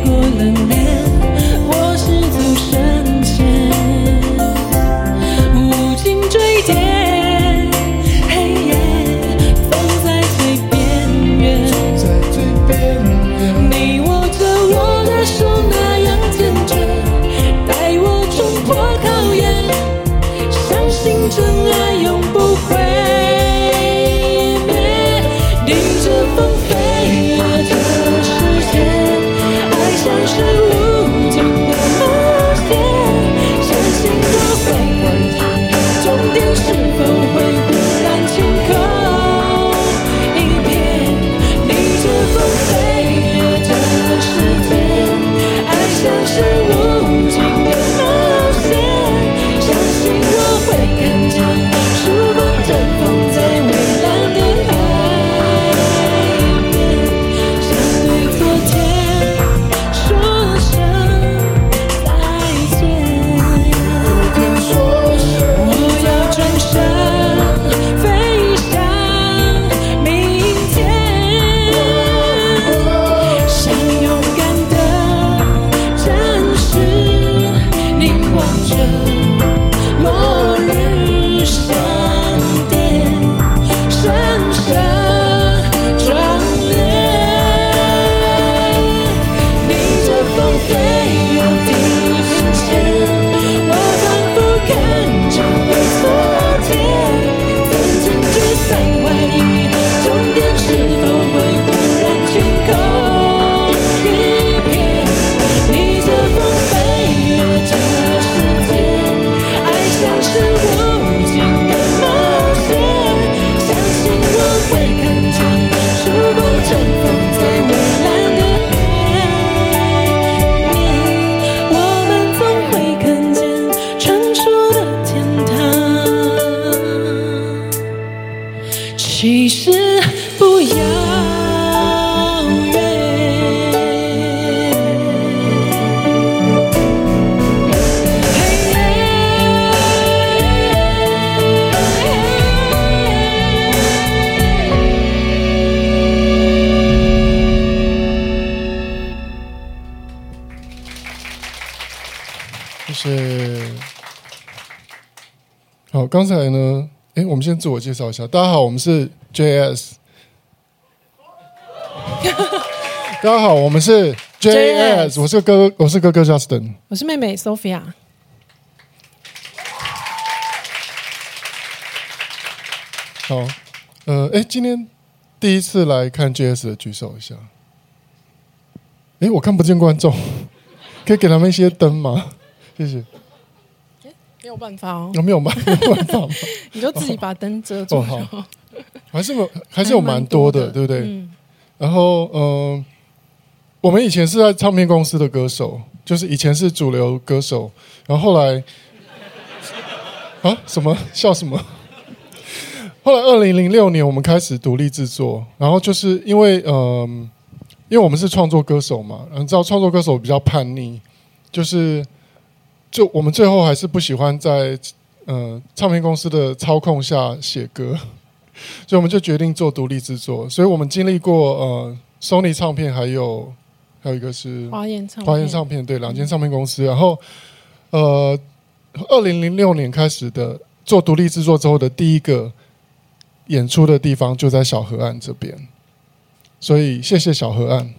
golden days. 刚才呢，哎，我们先自我介绍一下。大家好，我们是 JS。大家好，我们是 JS。我是哥，我是哥哥 Justin。我是妹妹 Sophia。好，呃，哎，今天第一次来看 JS 的举手一下。哎，我看不见观众，可以给他们一些灯吗？谢谢。没有办法哦，有没有办法？你就自己把灯遮住。哦哦、好，还是有，还是有蛮多的，多的对不对？嗯、然后，嗯、呃，我们以前是在唱片公司的歌手，就是以前是主流歌手，然后后来，啊，什么笑什么？后来，二零零六年我们开始独立制作，然后就是因为，嗯、呃，因为我们是创作歌手嘛，你知道创作歌手比较叛逆，就是。就我们最后还是不喜欢在呃唱片公司的操控下写歌，所以我们就决定做独立制作。所以我们经历过呃 Sony 唱片，还有还有一个是华研唱华研唱片，对，两间唱片公司。然后呃，二零零六年开始的做独立制作之后的第一个演出的地方就在小河岸这边，所以谢谢小河岸。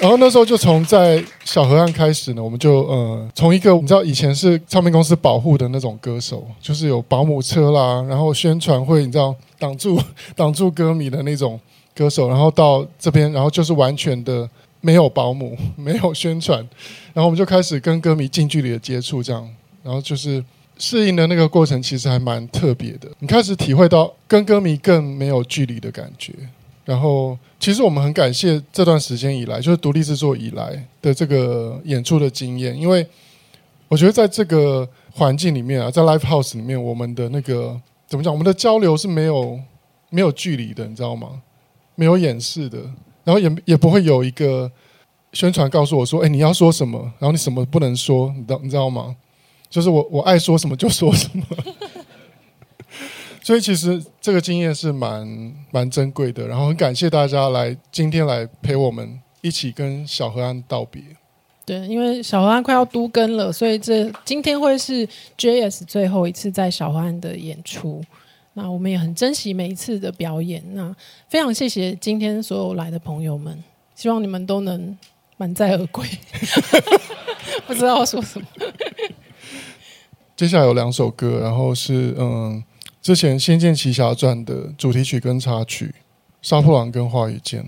然后那时候就从在小河岸开始呢，我们就呃从一个你知道以前是唱片公司保护的那种歌手，就是有保姆车啦，然后宣传会你知道挡住 挡住歌迷的那种歌手，然后到这边，然后就是完全的没有保姆，没有宣传，然后我们就开始跟歌迷近距离的接触，这样，然后就是适应的那个过程其实还蛮特别的，你开始体会到跟歌迷更没有距离的感觉。然后，其实我们很感谢这段时间以来，就是独立制作以来的这个演出的经验，因为我觉得在这个环境里面啊，在 Live House 里面，我们的那个怎么讲，我们的交流是没有没有距离的，你知道吗？没有掩饰的，然后也也不会有一个宣传告诉我说，哎，你要说什么，然后你什么不能说，你知道你知道吗？就是我我爱说什么就说什么。所以其实这个经验是蛮蛮珍贵的。然后很感谢大家来今天来陪我们一起跟小河岸道别。对，因为小河岸快要都更了，所以这今天会是 JS 最后一次在小河岸的演出。那我们也很珍惜每一次的表演。那非常谢谢今天所有来的朋友们，希望你们都能满载而归。不知道要说什么。接下来有两首歌，然后是嗯，之前《仙剑奇侠传》的主题曲跟插曲《杀破狼》跟《话语剑》。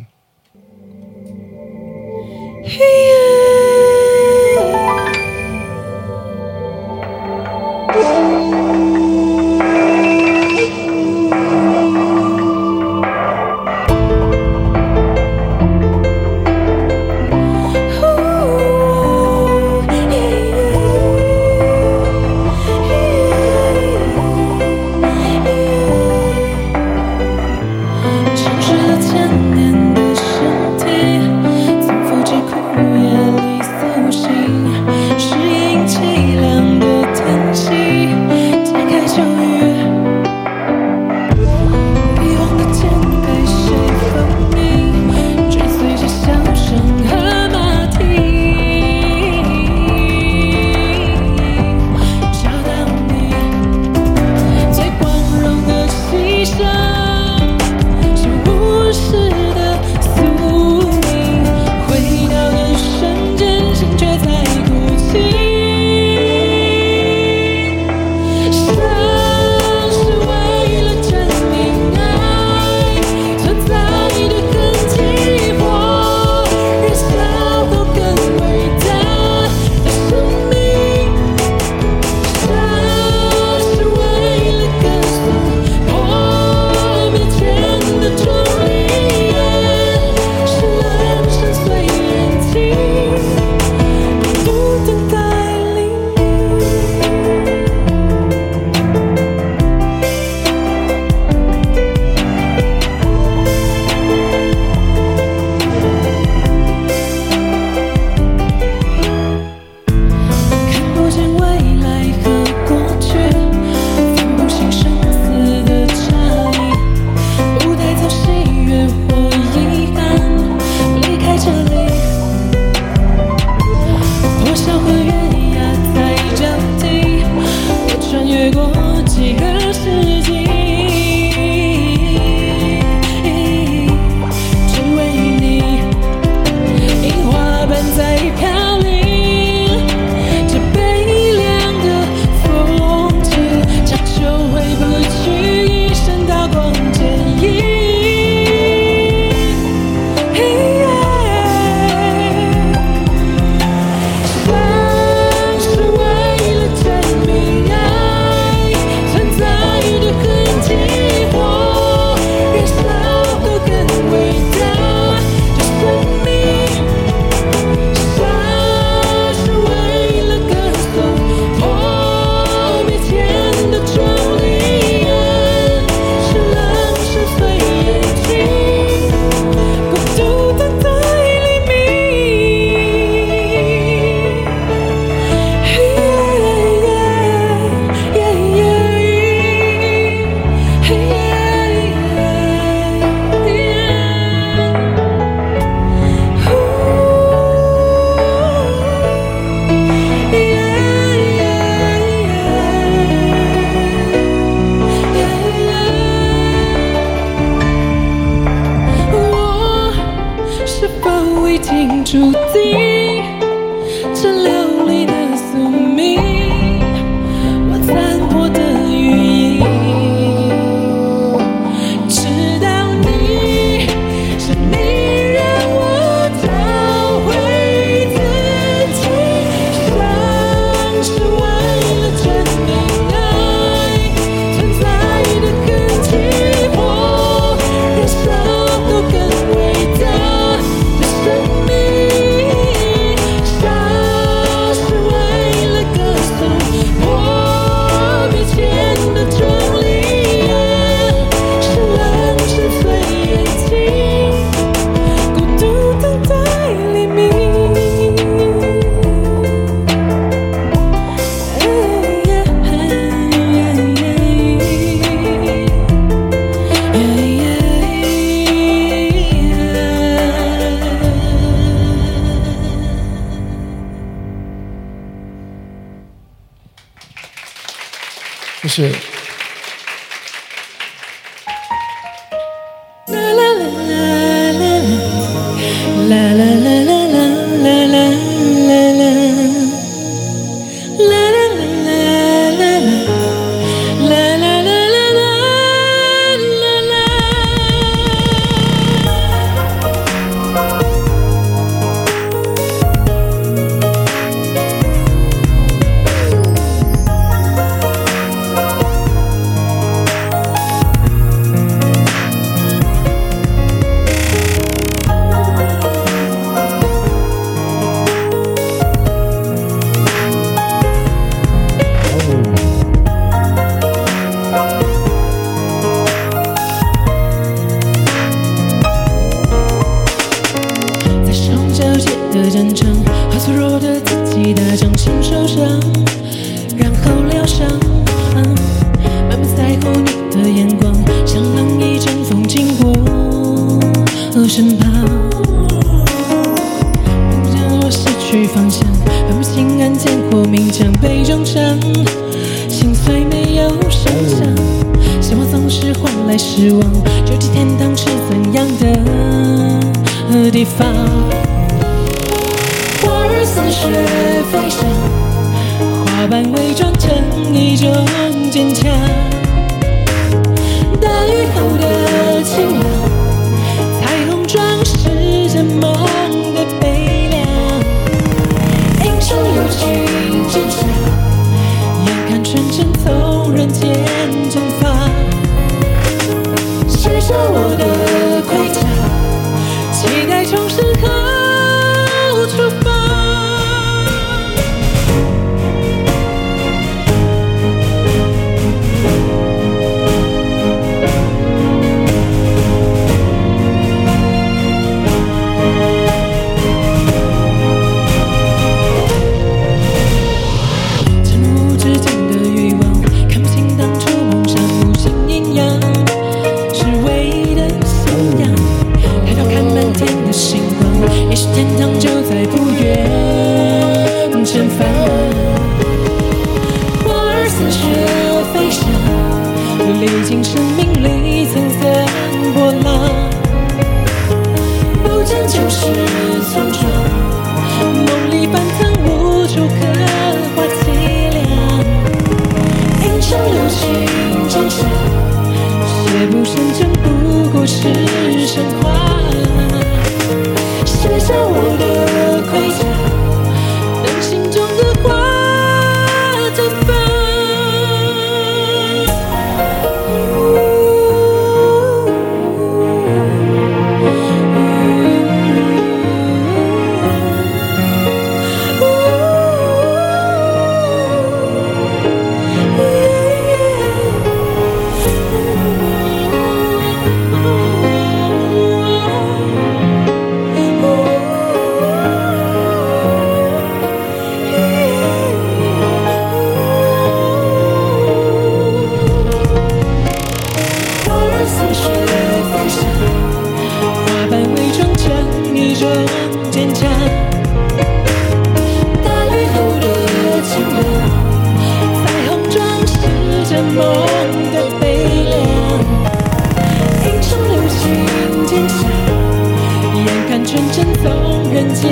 眼看纯真从人间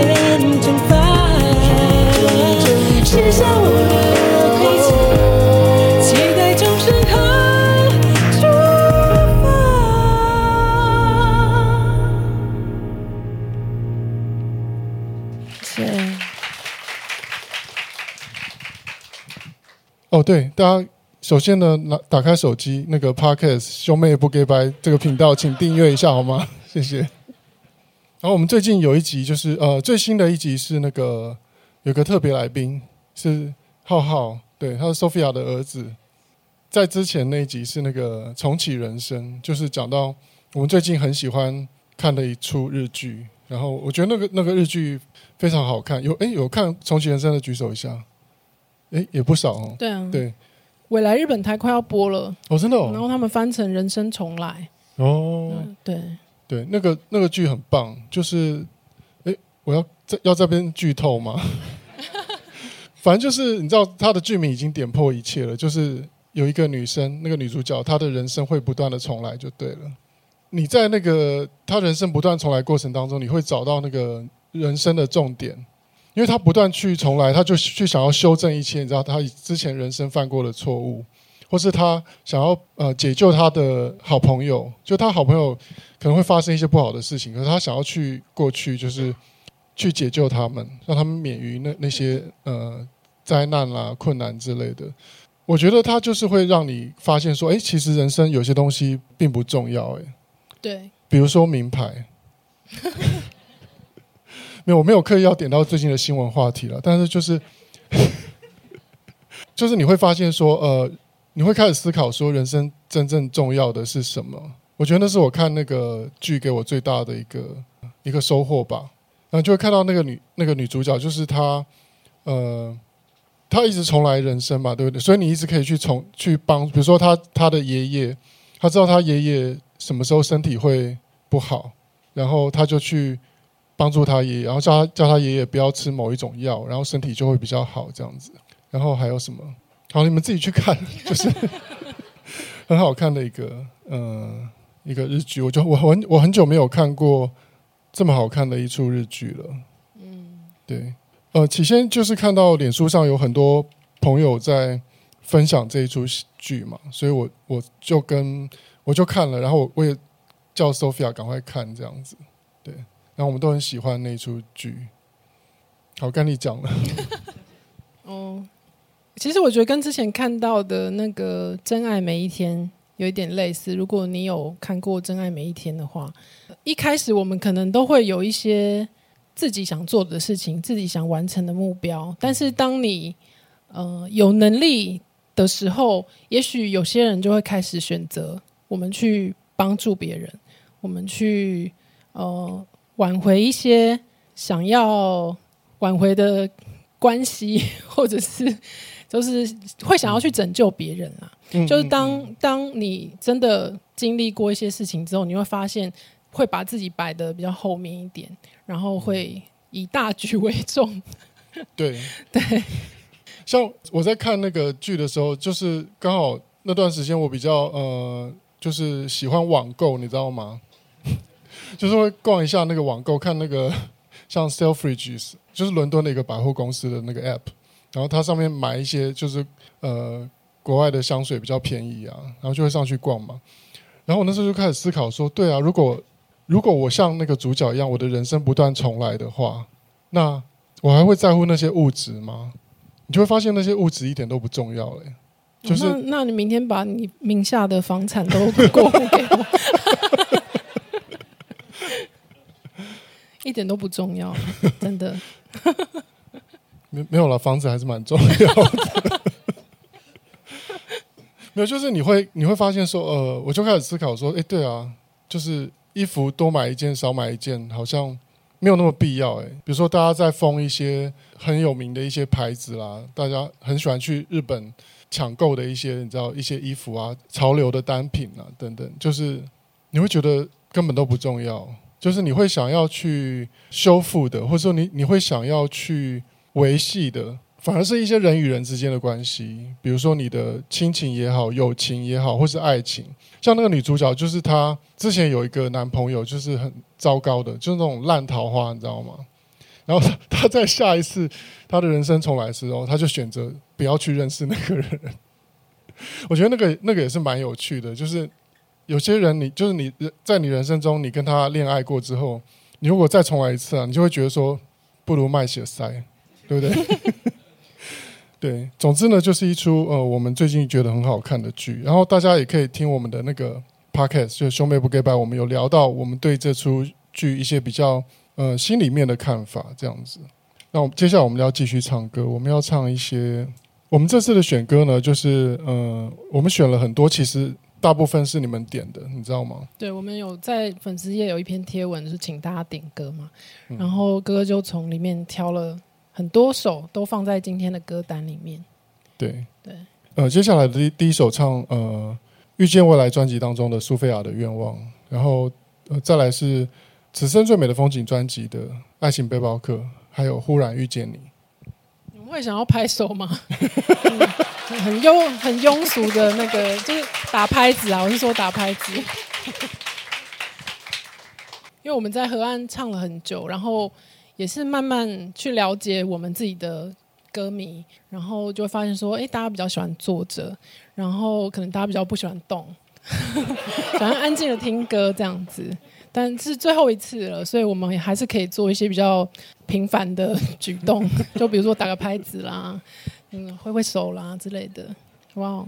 蒸发卸下我的盔甲期待从身后出发谢哦对大家首先呢拿打开手机那个 pockets 兄妹不给白这个频道请订阅一下好吗？谢谢。然后我们最近有一集，就是呃最新的一集是那个有个特别来宾是浩浩，对，他是 Sophia 的儿子。在之前那一集是那个重启人生，就是讲到我们最近很喜欢看的一出日剧，然后我觉得那个那个日剧非常好看。有哎有看重启人生的举手一下。哎，也不少哦。对啊，对，未来日本台快要播了哦，真的哦。然后他们翻成《人生重来》哦，嗯、对对，那个那个剧很棒，就是哎，我要在要这边剧透吗？反正就是你知道他的剧名已经点破一切了，就是有一个女生，那个女主角，她的人生会不断的重来，就对了。你在那个她人生不断重来过程当中，你会找到那个人生的重点，因为她不断去重来，她就去想要修正一切，你知道她之前人生犯过的错误，或是他想要呃解救他的好朋友，就他好朋友可能会发生一些不好的事情，可是他想要去过去，就是去解救他们，让他们免于那那些呃灾难啦、困难之类的。我觉得他就是会让你发现说，哎，其实人生有些东西并不重要，哎。对，比如说名牌，没有，我没有刻意要点到最近的新闻话题了，但是就是，就是你会发现说，呃，你会开始思考说，人生真正重要的是什么？我觉得那是我看那个剧给我最大的一个一个收获吧。然后就会看到那个女那个女主角，就是她，呃，她一直重来人生嘛，对不对？所以你一直可以去重去帮，比如说她她的爷爷，她知道她爷爷。什么时候身体会不好，然后他就去帮助他爷爷，然后叫他叫他爷爷不要吃某一种药，然后身体就会比较好这样子。然后还有什么？好，你们自己去看，就是很好看的一个嗯、呃、一个日剧。我就我很我很久没有看过这么好看的一出日剧了。嗯，对。呃，起先就是看到脸书上有很多朋友在分享这一出剧嘛，所以我我就跟。我就看了，然后我也叫 Sophia 赶快看这样子，对，然后我们都很喜欢那出剧。好，跟你讲了。哦，其实我觉得跟之前看到的那个《真爱每一天》有一点类似。如果你有看过《真爱每一天》的话，一开始我们可能都会有一些自己想做的事情，自己想完成的目标。但是当你呃有能力的时候，也许有些人就会开始选择。我们去帮助别人，我们去呃挽回一些想要挽回的关系，或者是就是会想要去拯救别人啊。嗯、就是当当你真的经历过一些事情之后，你会发现会把自己摆的比较后面一点，然后会以大局为重。对对，像我在看那个剧的时候，就是刚好那段时间我比较呃。就是喜欢网购，你知道吗？就是会逛一下那个网购，看那个像 Selfridges，就是伦敦的一个百货公司的那个 app，然后它上面买一些就是呃国外的香水比较便宜啊，然后就会上去逛嘛。然后我那时候就开始思考说，对啊，如果如果我像那个主角一样，我的人生不断重来的话，那我还会在乎那些物质吗？你就会发现那些物质一点都不重要嘞。就是、哦、那，那你明天把你名下的房产都过户给我，一点都不重要，真的。没没有了，房子还是蛮重要的。没有，就是你会你会发现说，呃，我就开始思考说，哎，对啊，就是衣服多买一件少买一件，好像没有那么必要。哎，比如说大家在封一些很有名的一些牌子啦，大家很喜欢去日本。抢购的一些，你知道一些衣服啊，潮流的单品啊，等等，就是你会觉得根本都不重要，就是你会想要去修复的，或者说你你会想要去维系的，反而是一些人与人之间的关系，比如说你的亲情也好，友情也好，或是爱情。像那个女主角，就是她之前有一个男朋友，就是很糟糕的，就是那种烂桃花，你知道吗？然后她在下一次她的人生重来的时候，她就选择不要去认识那个人。我觉得那个那个也是蛮有趣的，就是有些人你就是你在你人生中你跟他恋爱过之后，你如果再重来一次啊，你就会觉得说不如卖血塞，对不对？对，总之呢，就是一出呃我们最近觉得很好看的剧，然后大家也可以听我们的那个 podcast，就是兄妹不给拜，我们有聊到我们对这出剧一些比较。呃，心里面的看法这样子。那我们接下来我们要继续唱歌，我们要唱一些。我们这次的选歌呢，就是呃，我们选了很多，其实大部分是你们点的，你知道吗？对，我们有在粉丝页有一篇贴文，就是请大家点歌嘛。嗯、然后哥哥就从里面挑了很多首，都放在今天的歌单里面。对对。呃，接下来的第第一首唱呃，遇见未来专辑当中的苏菲亚的愿望，然后呃，再来是。此生最美的风景专辑的爱情背包客，还有忽然遇见你。你们会会想要拍手吗？嗯、很庸很庸俗的那个，就是打拍子啊！我是说打拍子，因为我们在河岸唱了很久，然后也是慢慢去了解我们自己的歌迷，然后就会发现说，哎，大家比较喜欢坐着，然后可能大家比较不喜欢动，喜欢安静的听歌这样子。但是最后一次了，所以我们也还是可以做一些比较平凡的举动，就比如说打个拍子啦，嗯，挥挥手啦之类的。哇，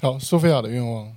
好，苏菲亚的愿望。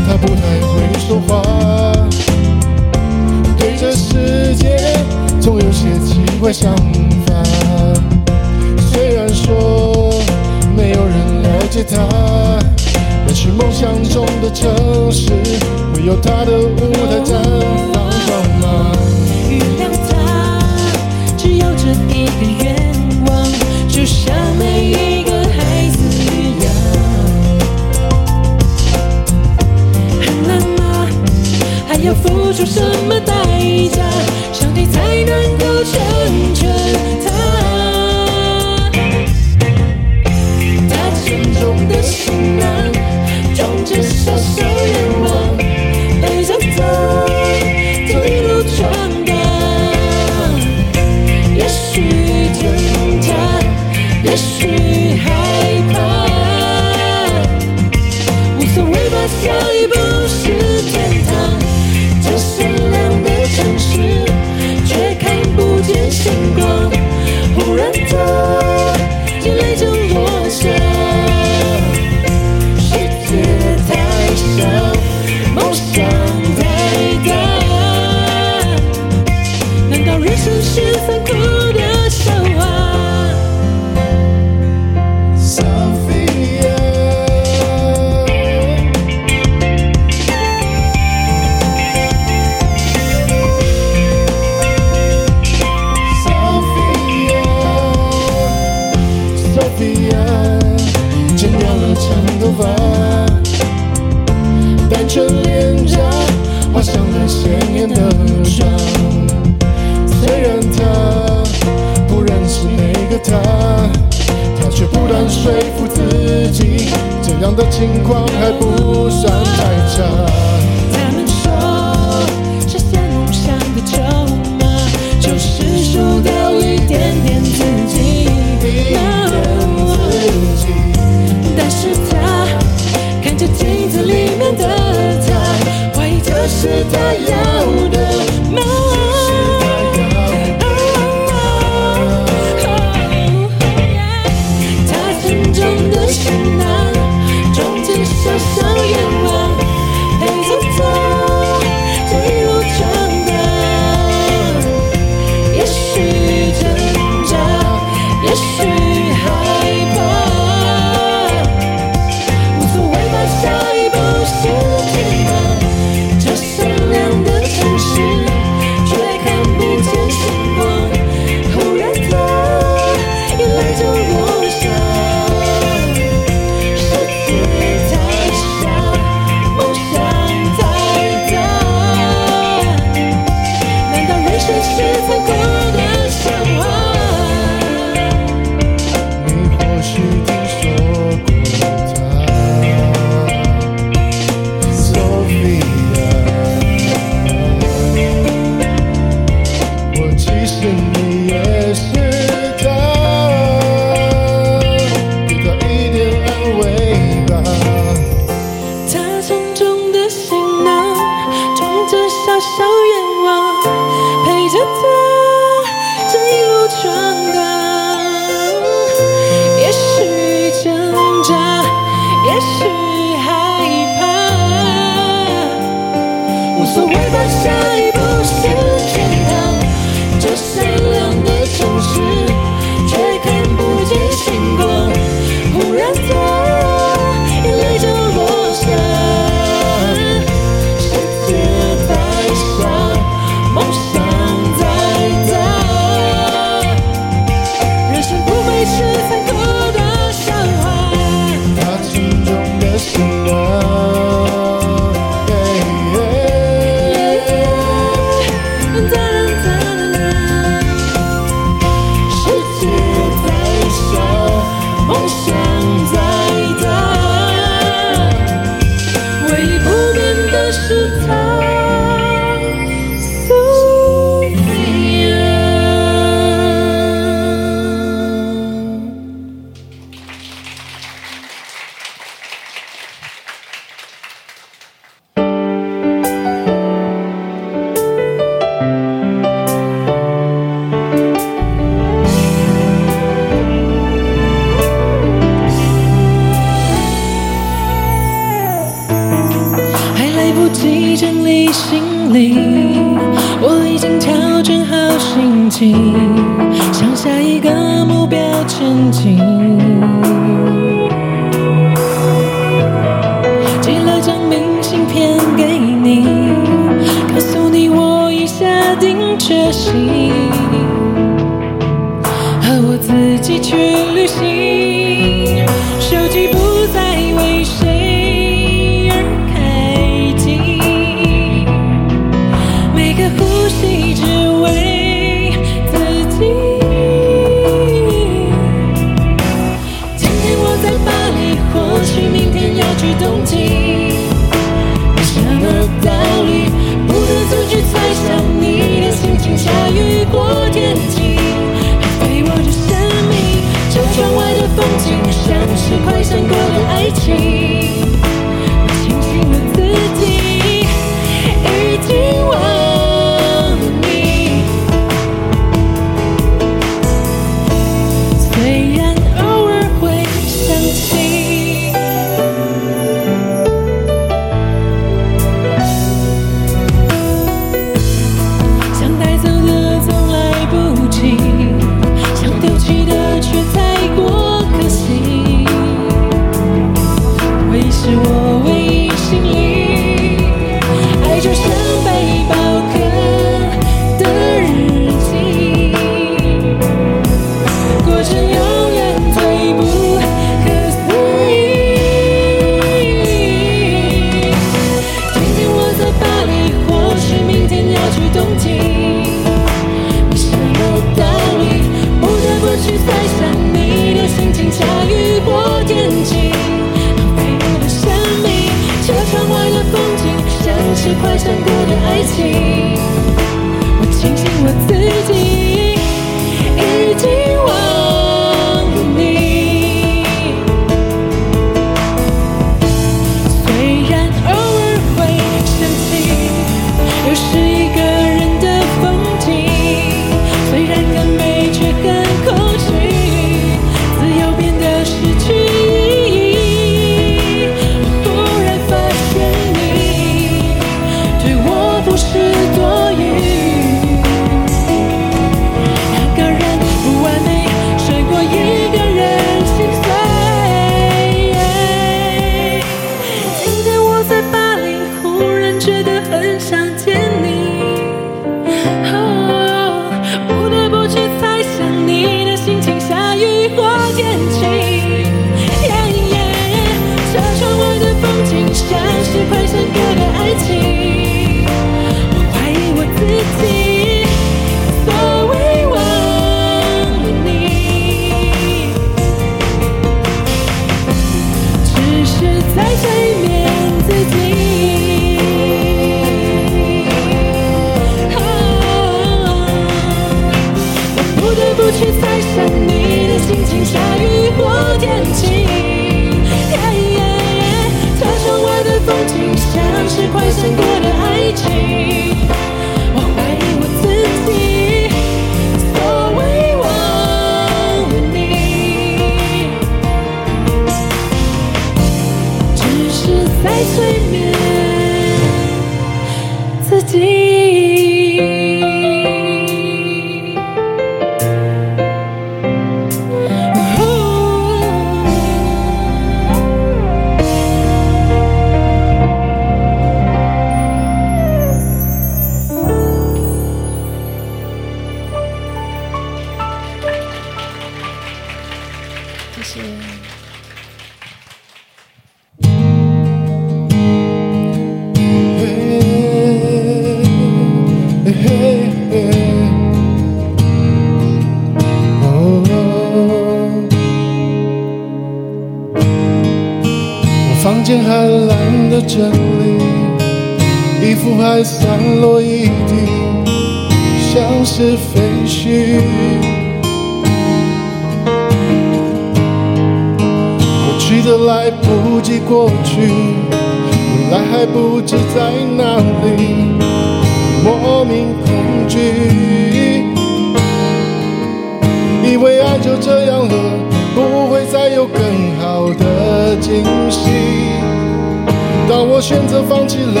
选择放弃了，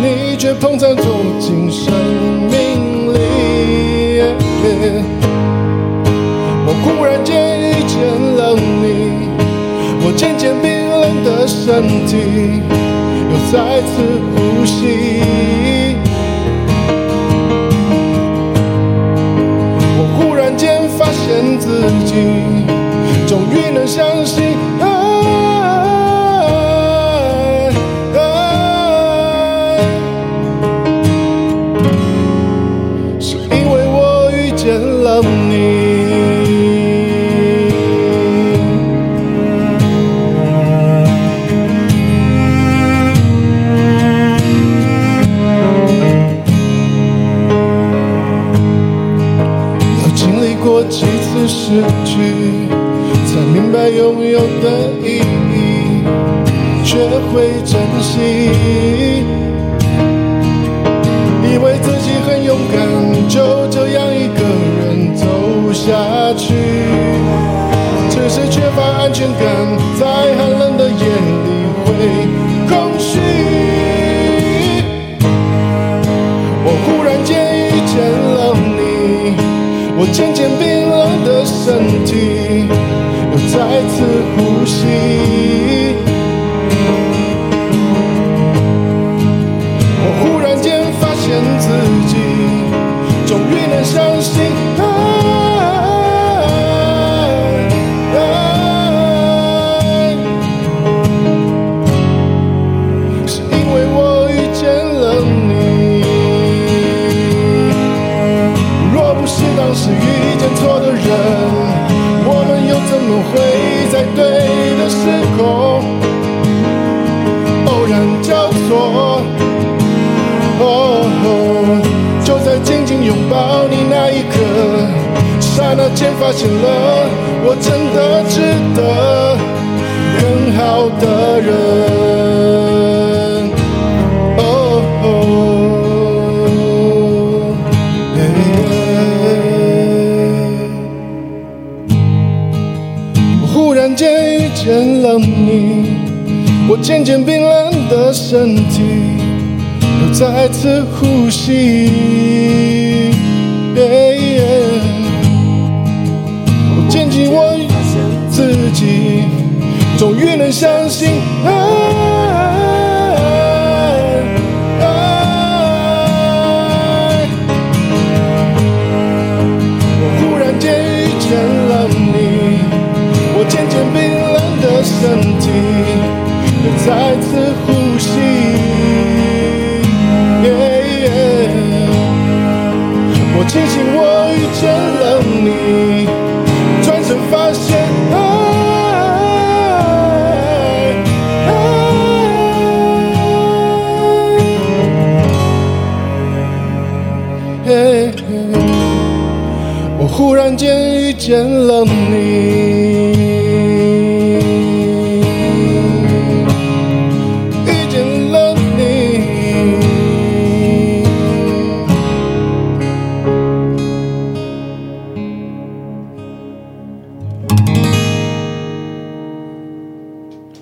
你却碰在走进生命里。我忽然间遇见了你。我渐渐冰冷的身体又再次呼吸，我忽然间发现自己，终于能相信的意义，学会珍惜。以为自己很勇敢，就这样一个人走下去，只是缺乏安全感，在寒冷的夜里会空虚。我忽然间遇见了你，我渐渐冰冷的身体再次呼吸。刹那间发现了，我真的值得更好的人。哦，我忽然间遇见了你，我渐渐冰冷的身体又再次呼吸。终于能相信爱，爱。我忽然间遇见了你，我渐渐冰冷的身体又再次呼吸。我庆幸我忽然间遇见了你，遇见了你。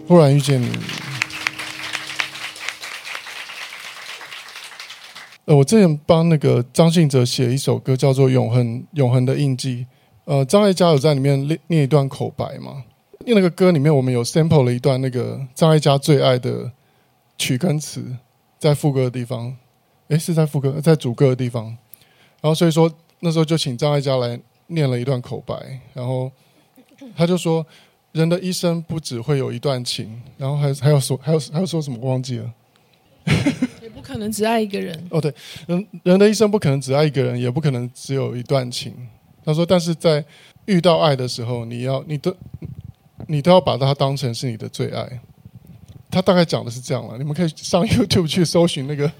忽然遇见你，我之前帮那个张信哲写一首歌，叫做《永恒永恒的印记》。呃，张艾嘉有在里面念念一段口白嘛？念那个歌里面，我们有 sample 了一段那个张艾嘉最爱的曲跟词，在副歌的地方，诶，是在副歌，在主歌的地方。然后所以说那时候就请张艾嘉来念了一段口白，然后他就说：“人的一生不只会有一段情，然后还还有说还有还有说什么？我忘记了。”可能只爱一个人哦，对，人人的一生不可能只爱一个人，也不可能只有一段情。他说，但是在遇到爱的时候，你要，你都，你都要把它当成是你的最爱。他大概讲的是这样了，你们可以上 YouTube 去搜寻那个《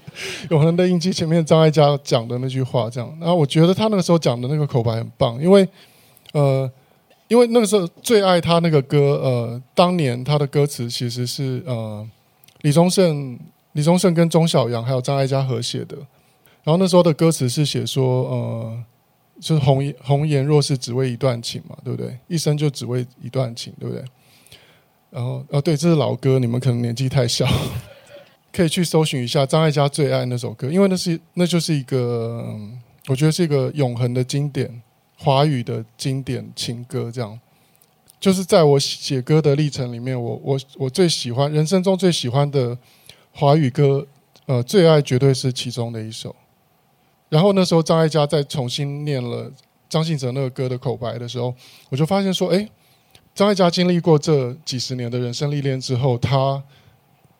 永恒的印记》前面张艾嘉讲的那句话，这样。然后我觉得他那个时候讲的那个口白很棒，因为，呃，因为那个时候最爱他那个歌，呃，当年他的歌词其实是呃，李宗盛。李宗盛跟钟晓阳还有张艾嘉合写的，然后那时候的歌词是写说，呃，就是红颜红颜若是只为一段情嘛，对不对？一生就只为一段情，对不对？然后，哦，对，这是老歌，你们可能年纪太小，可以去搜寻一下张艾嘉最爱那首歌，因为那是那就是一个，我觉得是一个永恒的经典，华语的经典情歌，这样。就是在我写歌的历程里面，我我我最喜欢，人生中最喜欢的。华语歌，呃，最爱绝对是其中的一首。然后那时候张艾嘉再重新念了张信哲那个歌的口白的时候，我就发现说，哎，张艾嘉经历过这几十年的人生历练之后，他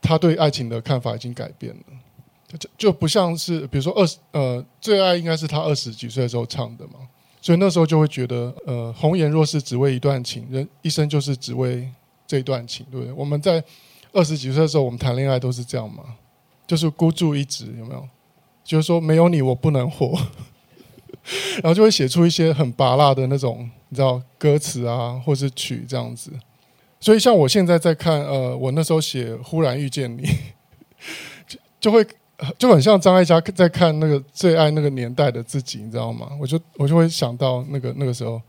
他对爱情的看法已经改变了，就就不像是比如说二十呃，最爱应该是他二十几岁的时候唱的嘛，所以那时候就会觉得，呃，红颜若是只为一段情，人一生就是只为这一段情，对不对？我们在。二十几岁的时候，我们谈恋爱都是这样嘛，就是孤注一掷，有没有？就是说没有你我不能活，然后就会写出一些很拔辣的那种，你知道歌词啊，或是曲这样子。所以像我现在在看，呃，我那时候写《忽然遇见你》，就就会就很像张艾嘉在看那个最爱那个年代的自己，你知道吗？我就我就会想到那个那个时候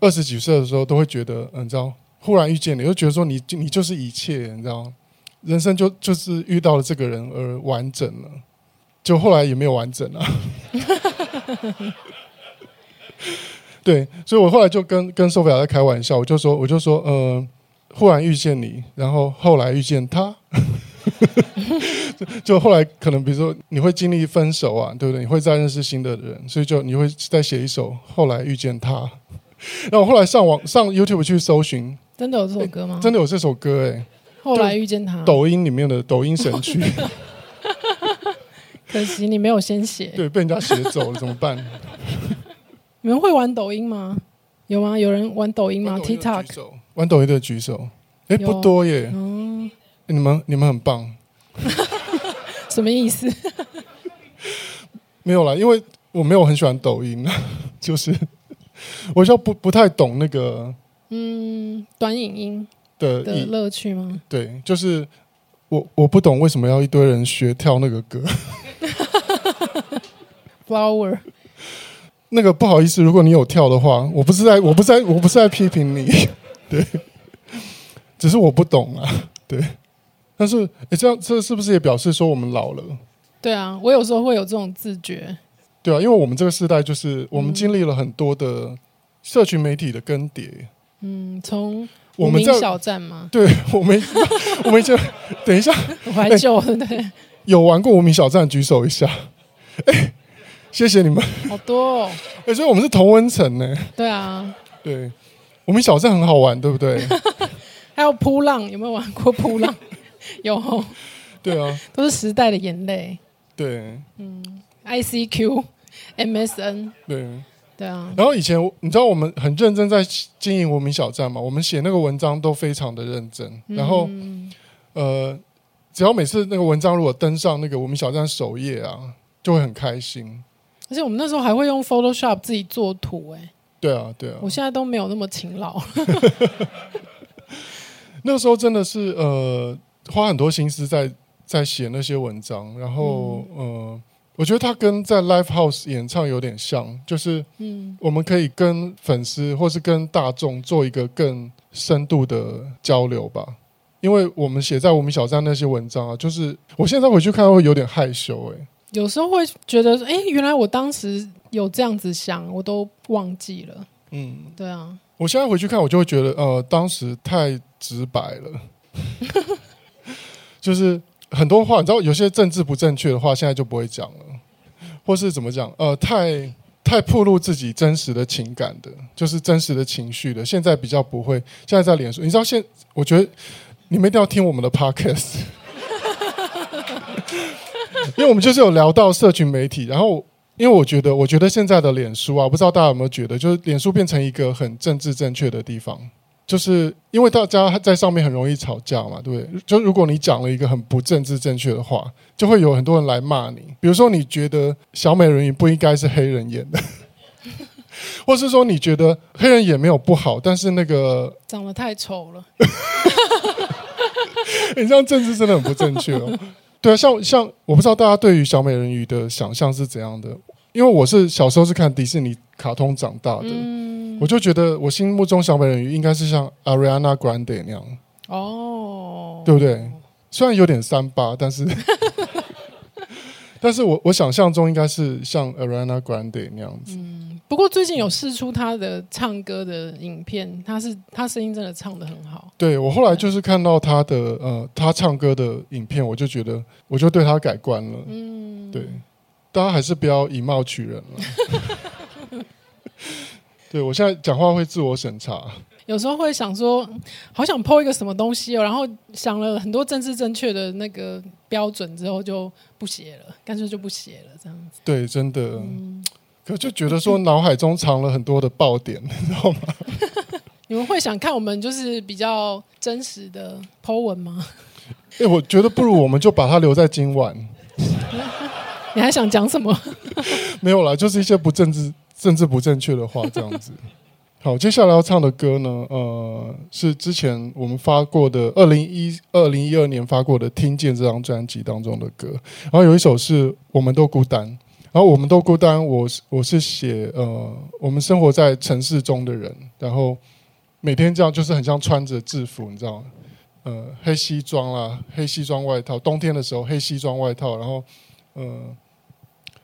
二十几岁的时候，都会觉得，嗯，你知道，忽然遇见你，就觉得说你你就是一切，你知道吗？人生就就是遇到了这个人而完整了，就后来也没有完整了。对，所以我后来就跟跟 Sophia 在开玩笑，我就说我就说呃，忽然遇见你，然后后来遇见他，就后来可能比如说你会经历分手啊，对不对？你会再认识新的人，所以就你会再写一首后来遇见他。然后我后来上网上 YouTube 去搜寻，真的有这首歌吗？真的有这首歌哎、欸。后来遇见他，抖音里面的抖音神曲，可惜你没有先写，对，被人家写走了，怎么办？你们会玩抖音吗？有吗？有人玩抖音吗？TikTok 玩抖音的举手，哎，不多耶。嗯，你们你们很棒，什么意思？没有啦，因为我没有很喜欢抖音，就是我就不不太懂那个，嗯，短影音。的乐趣吗？对，就是我我不懂为什么要一堆人学跳那个歌。Flower，那个不好意思，如果你有跳的话，我不是在我不是在我不是在批评你，对，只是我不懂啊，对。但是，哎，这样这是不是也表示说我们老了？对啊，我有时候会有这种自觉。对啊，因为我们这个时代就是我们经历了很多的社群媒体的更迭。嗯，从。无名小站吗？对，我们，我们就等一下，怀旧对，对。有玩过无名小站，举手一下。哎，谢谢你们。好多哦。哎，所以我们是同温层呢。对啊。对，无名小站很好玩，对不对？还有扑浪，有没有玩过扑浪？有。对啊。都是时代的眼泪。对。嗯，ICQ、MSN。对。对啊，然后以前你知道我们很认真在经营文明小站嘛？我们写那个文章都非常的认真。然后，呃，只要每次那个文章如果登上那个文明小站首页啊，就会很开心。而且我们那时候还会用 Photoshop 自己做图，哎，对啊，对啊。我现在都没有那么勤劳。那个时候真的是呃，花很多心思在在写那些文章，然后呃。我觉得他跟在 Live House 演唱有点像，就是，嗯，我们可以跟粉丝或是跟大众做一个更深度的交流吧。因为我们写在我们小站那些文章啊，就是我现在回去看会有点害羞，哎，有时候会觉得，哎，原来我当时有这样子想，我都忘记了。嗯，对啊。我现在回去看，我就会觉得，呃，当时太直白了，就是很多话，你知道，有些政治不正确的话，现在就不会讲了，或是怎么讲，呃，太太暴露自己真实的情感的，就是真实的情绪的，现在比较不会。现在在脸书，你知道现，我觉得你们一定要听我们的 podcast，因为我们就是有聊到社群媒体，然后。因为我觉得，我觉得现在的脸书啊，不知道大家有没有觉得，就是脸书变成一个很政治正确的地方，就是因为大家在上面很容易吵架嘛，对不对？就如果你讲了一个很不政治正确的话，就会有很多人来骂你。比如说，你觉得小美人鱼不应该是黑人演的，或是说你觉得黑人演没有不好，但是那个长得太丑了，你这样政治真的很不正确哦。对啊，像像我不知道大家对于小美人鱼的想象是怎样的，因为我是小时候是看迪士尼卡通长大的，嗯、我就觉得我心目中小美人鱼应该是像 Ariana Grande 那样，哦，对不对？虽然有点三八，但是。但是我我想象中应该是像 Ariana Grande 那样子。嗯，不过最近有试出她的唱歌的影片，她是她声音真的唱的很好。对，我后来就是看到她的呃她唱歌的影片，我就觉得我就对她改观了。嗯，对，大家还是不要以貌取人了。对，我现在讲话会自我审查。有时候会想说，好想 po 一个什么东西哦，然后想了很多政治正确的那个标准之后，就不写了，干脆就不写了，这样子。对，真的。嗯、可就觉得说，脑海中藏了很多的爆点，你知道吗？你们会想看我们就是比较真实的 po 文吗？哎、欸，我觉得不如我们就把它留在今晚。你还想讲什么？没有啦，就是一些不政治、政治不正确的话，这样子。好，接下来要唱的歌呢，呃，是之前我们发过的二零一二零一二年发过的《听见》这张专辑当中的歌。然后有一首是《我们都孤单》，然后《我们都孤单》，我是我是写呃，我们生活在城市中的人，然后每天这样就是很像穿着制服，你知道吗？呃，黑西装啦，黑西装外套，冬天的时候黑西装外套，然后呃。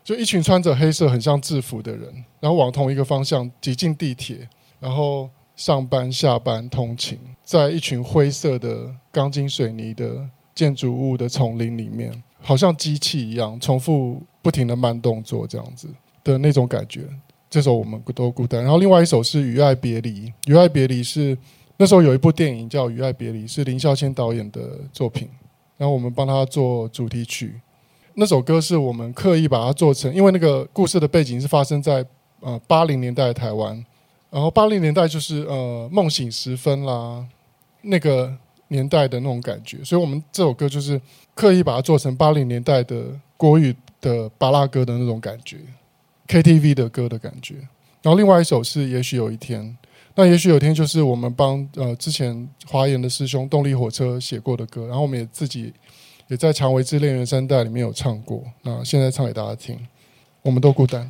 就一群穿着黑色很像制服的人，然后往同一个方向挤进地铁。然后上班、下班、通勤，在一群灰色的钢筋水泥的建筑物的丛林里面，好像机器一样，重复不停的慢动作，这样子的那种感觉。这首我们都孤单。然后另外一首是《与爱别离》，《与爱别离》是那时候有一部电影叫《与爱别离》，是林孝谦导演的作品。然后我们帮他做主题曲。那首歌是我们刻意把它做成，因为那个故事的背景是发生在呃八零年代台湾。然后八零年代就是呃梦醒时分啦，那个年代的那种感觉，所以我们这首歌就是刻意把它做成八零年代的国语的巴拉歌的那种感觉，KTV 的歌的感觉。然后另外一首是也许有一天，那也许有一天就是我们帮呃之前华研的师兄动力火车写过的歌，然后我们也自己也在《蔷薇之恋原声带》里面有唱过，那现在唱给大家听，我们都孤单。